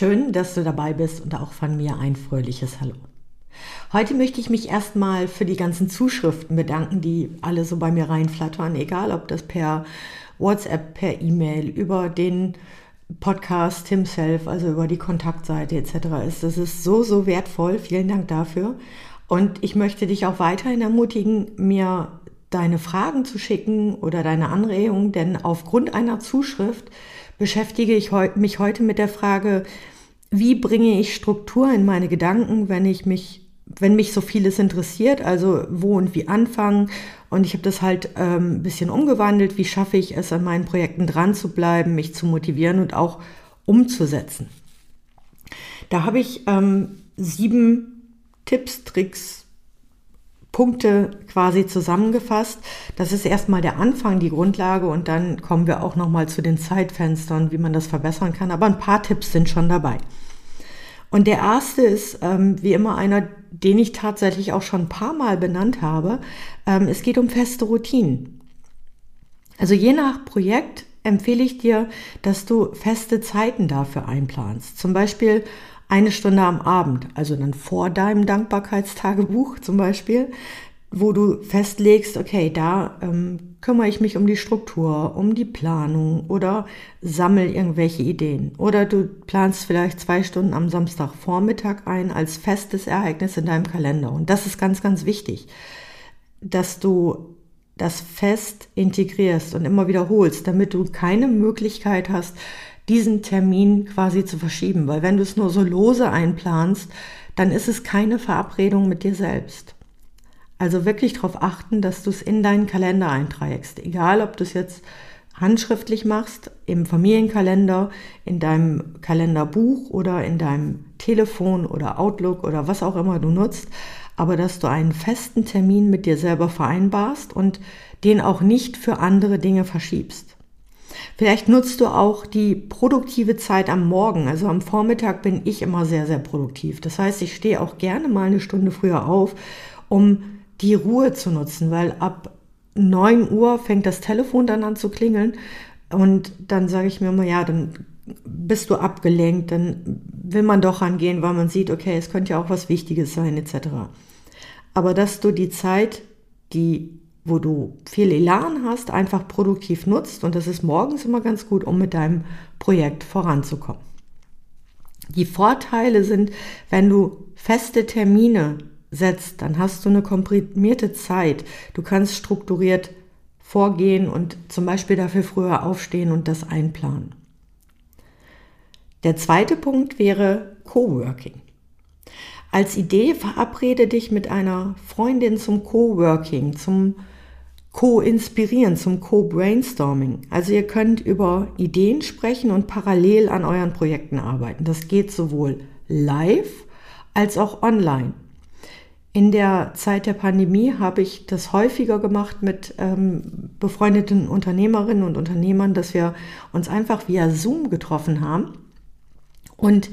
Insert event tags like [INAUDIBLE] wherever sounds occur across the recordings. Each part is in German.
Schön, dass du dabei bist und auch von mir ein fröhliches Hallo. Heute möchte ich mich erstmal für die ganzen Zuschriften bedanken, die alle so bei mir reinflattern, egal ob das per WhatsApp, per E-Mail, über den Podcast himself, also über die Kontaktseite etc. ist. Das ist so, so wertvoll. Vielen Dank dafür. Und ich möchte dich auch weiterhin ermutigen, mir deine Fragen zu schicken oder deine Anregungen, denn aufgrund einer Zuschrift beschäftige ich mich heute mit der Frage, wie bringe ich Struktur in meine Gedanken, wenn ich mich, wenn mich so vieles interessiert, also wo und wie anfangen. Und ich habe das halt ähm, ein bisschen umgewandelt. Wie schaffe ich es, an meinen Projekten dran zu bleiben, mich zu motivieren und auch umzusetzen? Da habe ich ähm, sieben Tipps, Tricks, Punkte quasi zusammengefasst. Das ist erstmal der Anfang, die Grundlage und dann kommen wir auch nochmal zu den Zeitfenstern, wie man das verbessern kann. Aber ein paar Tipps sind schon dabei. Und der erste ist ähm, wie immer einer, den ich tatsächlich auch schon ein paar Mal benannt habe. Ähm, es geht um feste Routinen. Also je nach Projekt empfehle ich dir, dass du feste Zeiten dafür einplanst. Zum Beispiel eine Stunde am Abend, also dann vor deinem Dankbarkeitstagebuch [LAUGHS] zum Beispiel, wo du festlegst, okay, da ähm, kümmere ich mich um die Struktur, um die Planung oder sammel irgendwelche Ideen. Oder du planst vielleicht zwei Stunden am Samstagvormittag ein als festes Ereignis in deinem Kalender. Und das ist ganz, ganz wichtig, dass du das fest integrierst und immer wiederholst, damit du keine Möglichkeit hast, diesen Termin quasi zu verschieben. Weil wenn du es nur so lose einplanst, dann ist es keine Verabredung mit dir selbst. Also wirklich darauf achten, dass du es in deinen Kalender einträgst. Egal, ob du es jetzt handschriftlich machst, im Familienkalender, in deinem Kalenderbuch oder in deinem Telefon oder Outlook oder was auch immer du nutzt, aber dass du einen festen Termin mit dir selber vereinbarst und den auch nicht für andere Dinge verschiebst. Vielleicht nutzt du auch die produktive Zeit am Morgen. Also am Vormittag bin ich immer sehr, sehr produktiv. Das heißt, ich stehe auch gerne mal eine Stunde früher auf, um die Ruhe zu nutzen, weil ab 9 Uhr fängt das Telefon dann an zu klingeln und dann sage ich mir immer, ja, dann bist du abgelenkt, dann will man doch rangehen, weil man sieht, okay, es könnte ja auch was Wichtiges sein, etc. Aber dass du die Zeit, die, wo du viel Elan hast, einfach produktiv nutzt und das ist morgens immer ganz gut, um mit deinem Projekt voranzukommen. Die Vorteile sind, wenn du feste Termine setzt, dann hast du eine komprimierte Zeit. Du kannst strukturiert vorgehen und zum Beispiel dafür früher aufstehen und das einplanen. Der zweite Punkt wäre Coworking. Als Idee verabrede dich mit einer Freundin zum Coworking, zum Co-Inspirieren, zum Co-Brainstorming. Also ihr könnt über Ideen sprechen und parallel an euren Projekten arbeiten. Das geht sowohl live als auch online. In der Zeit der Pandemie habe ich das häufiger gemacht mit ähm, befreundeten Unternehmerinnen und Unternehmern, dass wir uns einfach via Zoom getroffen haben und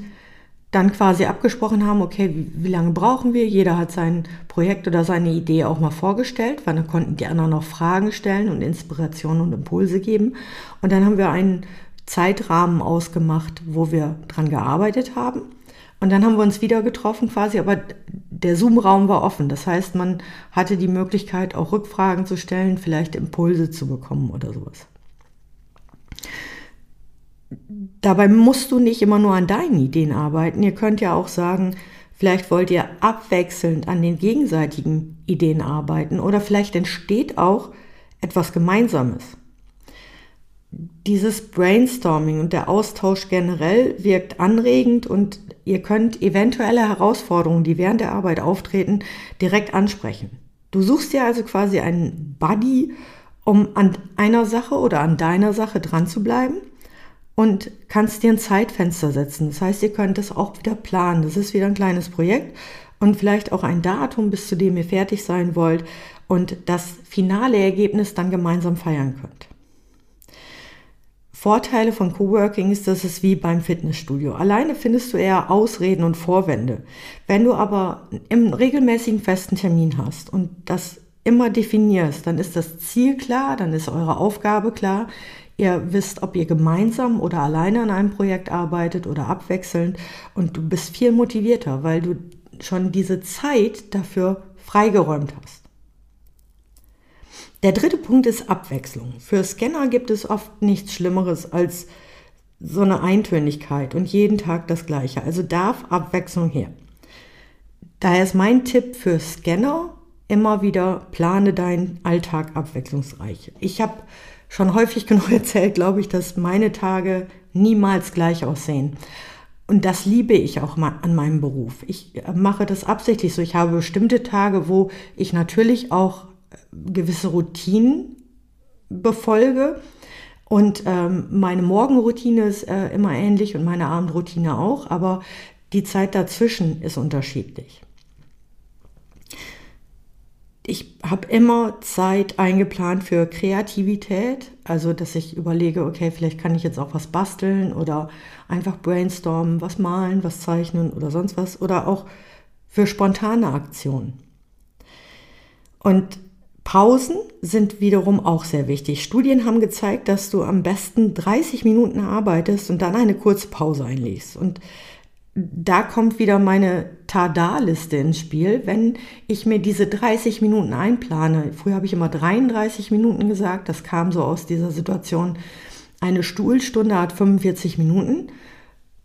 dann quasi abgesprochen haben, okay, wie, wie, lange brauchen wir? Jeder hat sein Projekt oder seine Idee auch mal vorgestellt, weil dann konnten die anderen noch Fragen stellen und Inspirationen und Impulse geben. Und dann haben wir einen Zeitrahmen ausgemacht, wo wir dran gearbeitet haben. Und dann haben wir uns wieder getroffen quasi, aber der Zoom-Raum war offen. Das heißt, man hatte die Möglichkeit, auch Rückfragen zu stellen, vielleicht Impulse zu bekommen oder sowas. Dabei musst du nicht immer nur an deinen Ideen arbeiten. Ihr könnt ja auch sagen, vielleicht wollt ihr abwechselnd an den gegenseitigen Ideen arbeiten oder vielleicht entsteht auch etwas Gemeinsames. Dieses Brainstorming und der Austausch generell wirkt anregend und Ihr könnt eventuelle Herausforderungen, die während der Arbeit auftreten, direkt ansprechen. Du suchst dir also quasi einen Buddy, um an einer Sache oder an deiner Sache dran zu bleiben. und kannst dir ein Zeitfenster setzen. Das heißt, ihr könnt das auch wieder planen. Das ist wieder ein kleines Projekt und vielleicht auch ein Datum, bis zu dem ihr fertig sein wollt und das finale Ergebnis dann gemeinsam feiern könnt. Vorteile von Coworking ist, dass es wie beim Fitnessstudio. Alleine findest du eher Ausreden und Vorwände. Wenn du aber im regelmäßigen festen Termin hast und das immer definierst, dann ist das Ziel klar, dann ist eure Aufgabe klar. Ihr wisst, ob ihr gemeinsam oder alleine an einem Projekt arbeitet oder abwechselnd und du bist viel motivierter, weil du schon diese Zeit dafür freigeräumt hast. Der dritte Punkt ist Abwechslung. Für Scanner gibt es oft nichts Schlimmeres als so eine Eintönigkeit und jeden Tag das Gleiche. Also darf Abwechslung her. Daher ist mein Tipp für Scanner immer wieder, plane deinen Alltag abwechslungsreich. Ich habe schon häufig [LAUGHS] genug erzählt, glaube ich, dass meine Tage niemals gleich aussehen. Und das liebe ich auch an meinem Beruf. Ich mache das absichtlich so. Ich habe bestimmte Tage, wo ich natürlich auch gewisse Routinen befolge. Und ähm, meine Morgenroutine ist äh, immer ähnlich und meine Abendroutine auch, aber die Zeit dazwischen ist unterschiedlich. Ich habe immer Zeit eingeplant für Kreativität, also dass ich überlege, okay, vielleicht kann ich jetzt auch was basteln oder einfach brainstormen, was malen, was zeichnen oder sonst was oder auch für spontane Aktionen. Und Pausen sind wiederum auch sehr wichtig. Studien haben gezeigt, dass du am besten 30 Minuten arbeitest und dann eine kurze Pause einlegst. Und da kommt wieder meine Tada-Liste ins Spiel, wenn ich mir diese 30 Minuten einplane. Früher habe ich immer 33 Minuten gesagt, das kam so aus dieser Situation. Eine Stuhlstunde hat 45 Minuten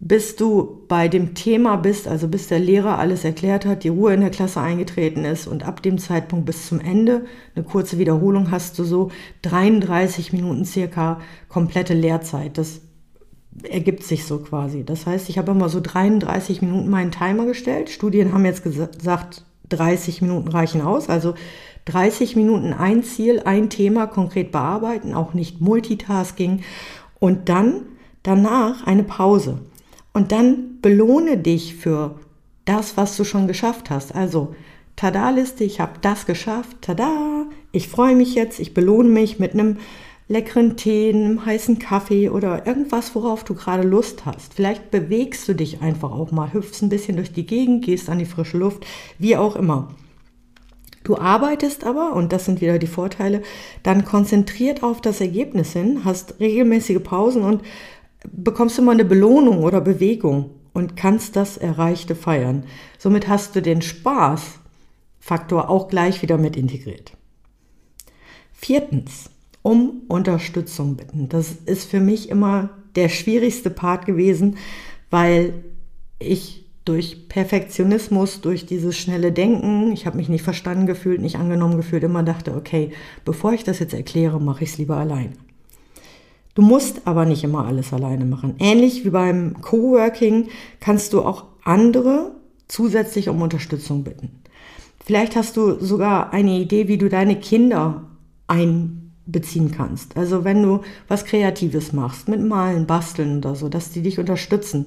bis du bei dem Thema bist, also bis der Lehrer alles erklärt hat, die Ruhe in der Klasse eingetreten ist und ab dem Zeitpunkt bis zum Ende, eine kurze Wiederholung, hast du so 33 Minuten circa komplette Lehrzeit. Das ergibt sich so quasi. Das heißt, ich habe immer so 33 Minuten meinen Timer gestellt. Studien haben jetzt gesagt, 30 Minuten reichen aus. Also 30 Minuten ein Ziel, ein Thema konkret bearbeiten, auch nicht Multitasking. Und dann danach eine Pause. Und dann belohne dich für das, was du schon geschafft hast. Also, Tada-Liste, ich habe das geschafft, tada, ich freue mich jetzt, ich belohne mich mit einem leckeren Tee, einem heißen Kaffee oder irgendwas, worauf du gerade Lust hast. Vielleicht bewegst du dich einfach auch mal, hüpfst ein bisschen durch die Gegend, gehst an die frische Luft, wie auch immer. Du arbeitest aber, und das sind wieder die Vorteile, dann konzentriert auf das Ergebnis hin, hast regelmäßige Pausen und bekommst du mal eine Belohnung oder Bewegung und kannst das Erreichte feiern. Somit hast du den Spaßfaktor auch gleich wieder mit integriert. Viertens, um Unterstützung bitten. Das ist für mich immer der schwierigste Part gewesen, weil ich durch Perfektionismus, durch dieses schnelle Denken, ich habe mich nicht verstanden gefühlt, nicht angenommen gefühlt, immer dachte, okay, bevor ich das jetzt erkläre, mache ich es lieber allein. Du musst aber nicht immer alles alleine machen. Ähnlich wie beim Coworking kannst du auch andere zusätzlich um Unterstützung bitten. Vielleicht hast du sogar eine Idee, wie du deine Kinder einbeziehen kannst. Also wenn du was Kreatives machst, mit Malen, Basteln oder so, dass die dich unterstützen.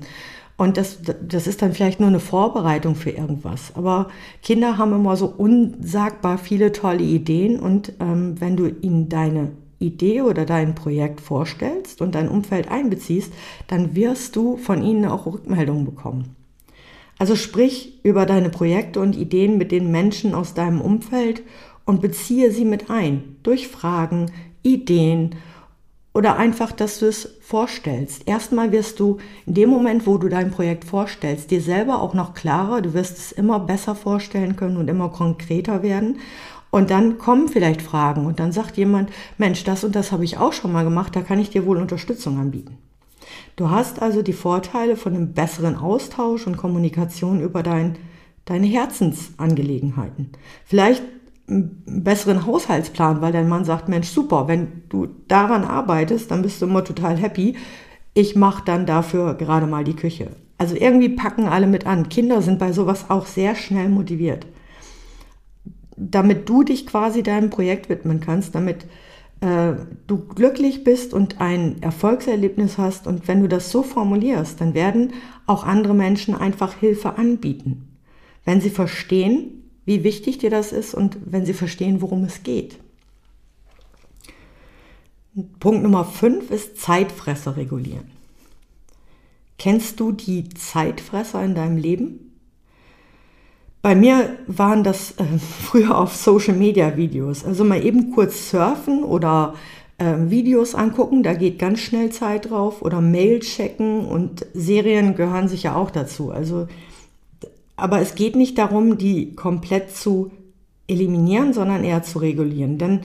Und das, das ist dann vielleicht nur eine Vorbereitung für irgendwas. Aber Kinder haben immer so unsagbar viele tolle Ideen und ähm, wenn du ihnen deine Idee oder dein Projekt vorstellst und dein Umfeld einbeziehst, dann wirst du von ihnen auch Rückmeldungen bekommen. Also sprich über deine Projekte und Ideen mit den Menschen aus deinem Umfeld und beziehe sie mit ein durch Fragen, Ideen oder einfach, dass du es vorstellst. Erstmal wirst du in dem Moment, wo du dein Projekt vorstellst, dir selber auch noch klarer, du wirst es immer besser vorstellen können und immer konkreter werden. Und dann kommen vielleicht Fragen und dann sagt jemand, Mensch, das und das habe ich auch schon mal gemacht, da kann ich dir wohl Unterstützung anbieten. Du hast also die Vorteile von einem besseren Austausch und Kommunikation über dein, deine Herzensangelegenheiten. Vielleicht einen besseren Haushaltsplan, weil dein Mann sagt, Mensch, super, wenn du daran arbeitest, dann bist du immer total happy. Ich mache dann dafür gerade mal die Küche. Also irgendwie packen alle mit an. Kinder sind bei sowas auch sehr schnell motiviert damit du dich quasi deinem Projekt widmen kannst, damit äh, du glücklich bist und ein Erfolgserlebnis hast und wenn du das so formulierst, dann werden auch andere Menschen einfach Hilfe anbieten, wenn sie verstehen, wie wichtig dir das ist und wenn sie verstehen, worum es geht. Punkt Nummer 5 ist Zeitfresser regulieren. Kennst du die Zeitfresser in deinem Leben? Bei mir waren das äh, [LAUGHS] früher auf Social Media Videos. Also mal eben kurz surfen oder äh, Videos angucken, da geht ganz schnell Zeit drauf. Oder Mail checken und Serien gehören sicher auch dazu. Also, aber es geht nicht darum, die komplett zu eliminieren, sondern eher zu regulieren. Denn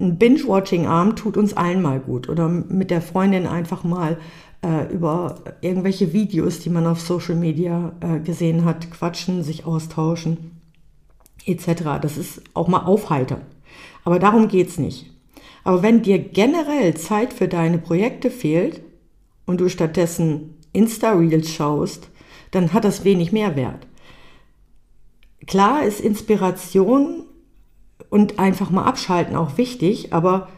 ein Binge-Watching-Arm tut uns allen mal gut. Oder mit der Freundin einfach mal äh, über irgendwelche Videos, die man auf Social Media äh, gesehen hat, quatschen, sich austauschen, etc. Das ist auch mal aufheitern. Aber darum geht es nicht. Aber wenn dir generell Zeit für deine Projekte fehlt und du stattdessen Insta-Reels schaust, dann hat das wenig Mehrwert. Klar ist Inspiration und einfach mal abschalten auch wichtig, aber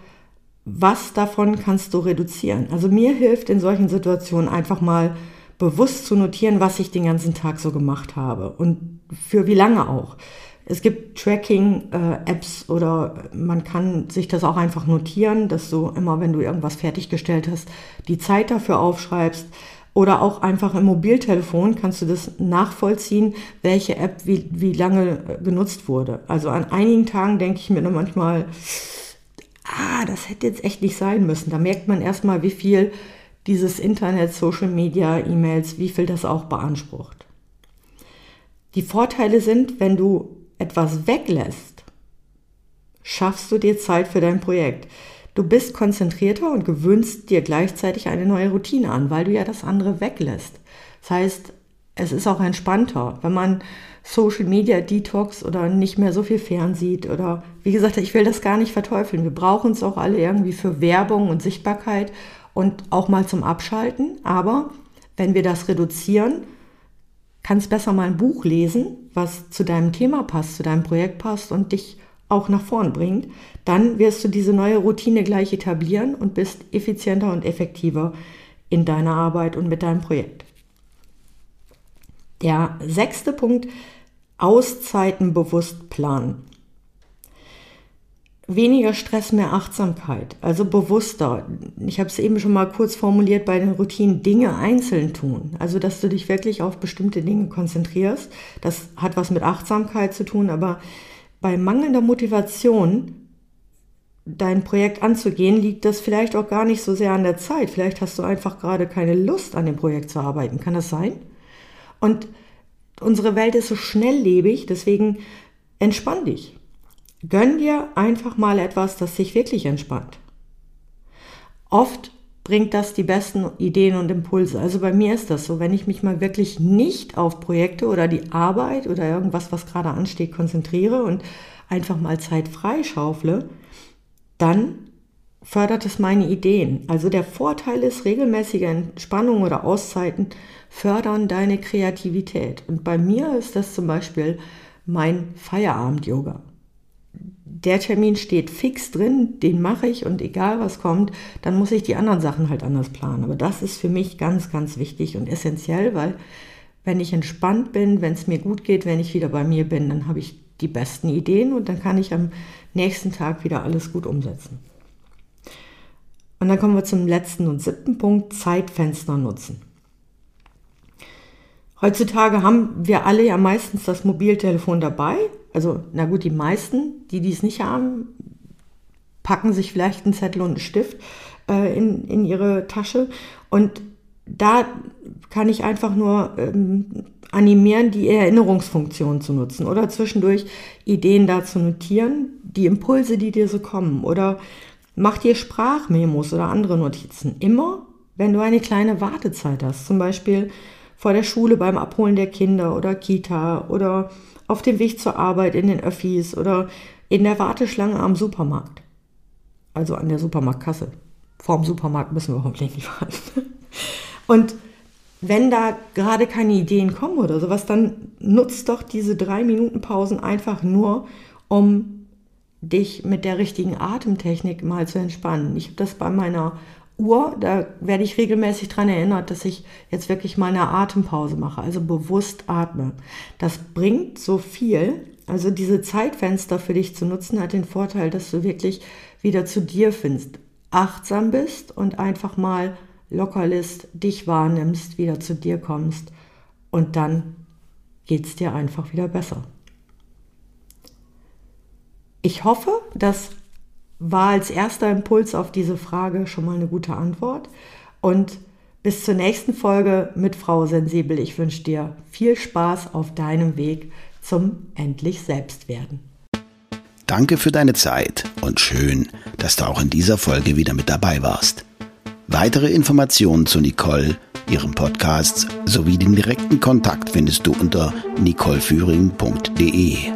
was davon kannst du reduzieren? Also mir hilft in solchen Situationen einfach mal bewusst zu notieren, was ich den ganzen Tag so gemacht habe und für wie lange auch. Es gibt Tracking-Apps äh, oder man kann sich das auch einfach notieren, dass du immer, wenn du irgendwas fertiggestellt hast, die Zeit dafür aufschreibst. Oder auch einfach im Mobiltelefon kannst du das nachvollziehen, welche App wie, wie lange äh, genutzt wurde. Also an einigen Tagen denke ich mir manchmal, ah, das hätte jetzt echt nicht sein müssen. Da merkt man erstmal, wie viel dieses Internet, Social Media, E-Mails, wie viel das auch beansprucht. Die Vorteile sind, wenn du etwas weglässt, schaffst du dir Zeit für dein Projekt. Du bist konzentrierter und gewöhnst dir gleichzeitig eine neue Routine an, weil du ja das andere weglässt. Das heißt, es ist auch entspannter, wenn man Social Media Detox oder nicht mehr so viel fernsieht oder wie gesagt, ich will das gar nicht verteufeln. Wir brauchen es auch alle irgendwie für Werbung und Sichtbarkeit und auch mal zum Abschalten. Aber wenn wir das reduzieren, kannst besser mal ein Buch lesen, was zu deinem Thema passt, zu deinem Projekt passt und dich auch nach vorn bringt. Dann wirst du diese neue Routine gleich etablieren und bist effizienter und effektiver in deiner Arbeit und mit deinem Projekt. Der sechste Punkt, Auszeiten bewusst planen. Weniger Stress, mehr Achtsamkeit, also bewusster. Ich habe es eben schon mal kurz formuliert bei den Routinen, Dinge einzeln tun. Also, dass du dich wirklich auf bestimmte Dinge konzentrierst. Das hat was mit Achtsamkeit zu tun, aber bei mangelnder Motivation, dein Projekt anzugehen, liegt das vielleicht auch gar nicht so sehr an der Zeit. Vielleicht hast du einfach gerade keine Lust, an dem Projekt zu arbeiten. Kann das sein? Und unsere Welt ist so schnelllebig, deswegen entspann dich. Gönn dir einfach mal etwas, das dich wirklich entspannt. Oft bringt das die besten Ideen und Impulse. Also bei mir ist das so, wenn ich mich mal wirklich nicht auf Projekte oder die Arbeit oder irgendwas, was gerade ansteht, konzentriere und einfach mal Zeit freischaufle, dann fördert es meine Ideen. Also der Vorteil ist, regelmäßige Entspannung oder Auszeiten fördern deine Kreativität. Und bei mir ist das zum Beispiel mein Feierabend-Yoga. Der Termin steht fix drin, den mache ich und egal was kommt, dann muss ich die anderen Sachen halt anders planen. Aber das ist für mich ganz, ganz wichtig und essentiell, weil wenn ich entspannt bin, wenn es mir gut geht, wenn ich wieder bei mir bin, dann habe ich die besten Ideen und dann kann ich am nächsten Tag wieder alles gut umsetzen. Und dann kommen wir zum letzten und siebten Punkt, Zeitfenster nutzen. Heutzutage haben wir alle ja meistens das Mobiltelefon dabei. Also, na gut, die meisten, die dies nicht haben, packen sich vielleicht einen Zettel und einen Stift äh, in, in ihre Tasche. Und da kann ich einfach nur ähm, animieren, die Erinnerungsfunktion zu nutzen oder zwischendurch Ideen da zu notieren, die Impulse, die dir so kommen oder Mach dir Sprachmemos oder andere Notizen. Immer, wenn du eine kleine Wartezeit hast. Zum Beispiel vor der Schule beim Abholen der Kinder oder Kita oder auf dem Weg zur Arbeit in den Öffis oder in der Warteschlange am Supermarkt. Also an der Supermarktkasse. Vorm Supermarkt müssen wir hoffentlich nicht warten. [LAUGHS] Und wenn da gerade keine Ideen kommen oder sowas, dann nutzt doch diese drei Minuten Pausen einfach nur, um dich mit der richtigen Atemtechnik mal zu entspannen. Ich habe das bei meiner Uhr, da werde ich regelmäßig daran erinnert, dass ich jetzt wirklich mal eine Atempause mache, also bewusst atme. Das bringt so viel. Also diese Zeitfenster für dich zu nutzen, hat den Vorteil, dass du wirklich wieder zu dir findest, achtsam bist und einfach mal locker lässt, dich wahrnimmst, wieder zu dir kommst und dann geht es dir einfach wieder besser. Ich hoffe, das war als erster Impuls auf diese Frage schon mal eine gute Antwort. Und bis zur nächsten Folge mit Frau Sensibel. Ich wünsche dir viel Spaß auf deinem Weg zum endlich Selbstwerden. Danke für deine Zeit und schön, dass du auch in dieser Folge wieder mit dabei warst. Weitere Informationen zu Nicole, ihrem Podcast sowie den direkten Kontakt findest du unter nicoleführing.de.